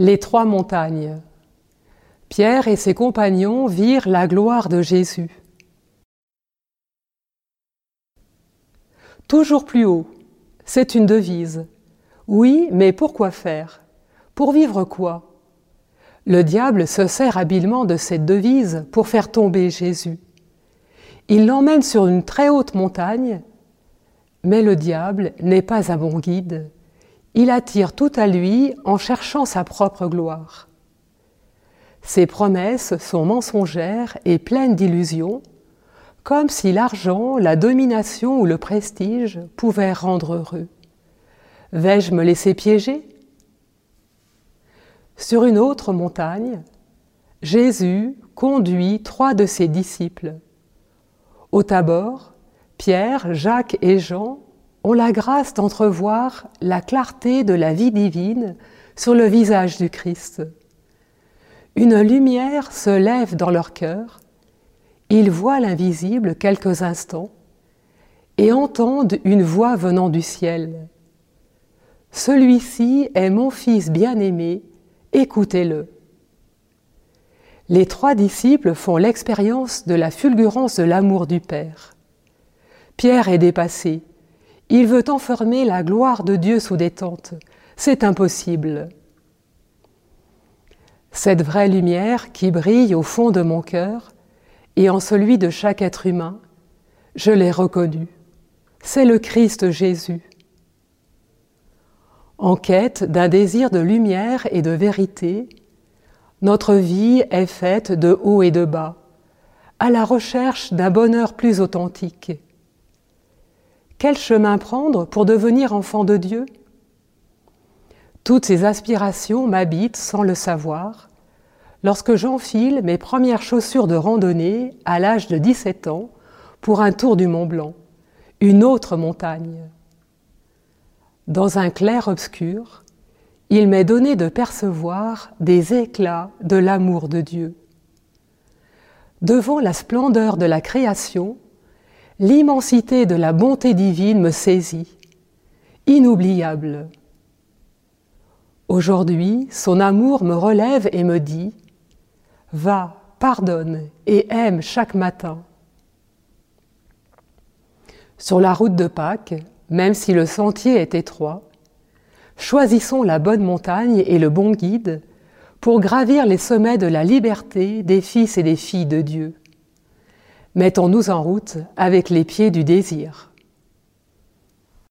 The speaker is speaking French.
Les trois montagnes. Pierre et ses compagnons virent la gloire de Jésus. Toujours plus haut, c'est une devise. Oui, mais pourquoi faire? Pour vivre quoi? Le diable se sert habilement de cette devise pour faire tomber Jésus. Il l'emmène sur une très haute montagne, mais le diable n'est pas un bon guide il attire tout à lui en cherchant sa propre gloire. Ses promesses sont mensongères et pleines d'illusions, comme si l'argent, la domination ou le prestige pouvaient rendre heureux. Vais-je me laisser piéger? Sur une autre montagne, Jésus conduit trois de ses disciples. Au Tabor, Pierre, Jacques et Jean ont la grâce d'entrevoir la clarté de la vie divine sur le visage du Christ. Une lumière se lève dans leur cœur, ils voient l'invisible quelques instants et entendent une voix venant du ciel. Celui-ci est mon Fils bien-aimé, écoutez-le. Les trois disciples font l'expérience de la fulgurance de l'amour du Père. Pierre est dépassé, il veut enfermer la gloire de Dieu sous des tentes. C'est impossible. Cette vraie lumière qui brille au fond de mon cœur et en celui de chaque être humain, je l'ai reconnue. C'est le Christ Jésus. En quête d'un désir de lumière et de vérité, notre vie est faite de haut et de bas, à la recherche d'un bonheur plus authentique. Quel chemin prendre pour devenir enfant de Dieu? Toutes ces aspirations m'habitent sans le savoir lorsque j'enfile mes premières chaussures de randonnée à l'âge de 17 ans pour un tour du Mont Blanc, une autre montagne. Dans un clair obscur, il m'est donné de percevoir des éclats de l'amour de Dieu. Devant la splendeur de la création, l'immensité de la bonté divine me saisit, inoubliable. Aujourd'hui, son amour me relève et me dit, Va, pardonne et aime chaque matin. Sur la route de Pâques, même si le sentier est étroit, choisissons la bonne montagne et le bon guide pour gravir les sommets de la liberté des fils et des filles de Dieu. Mettons-nous en route avec les pieds du désir.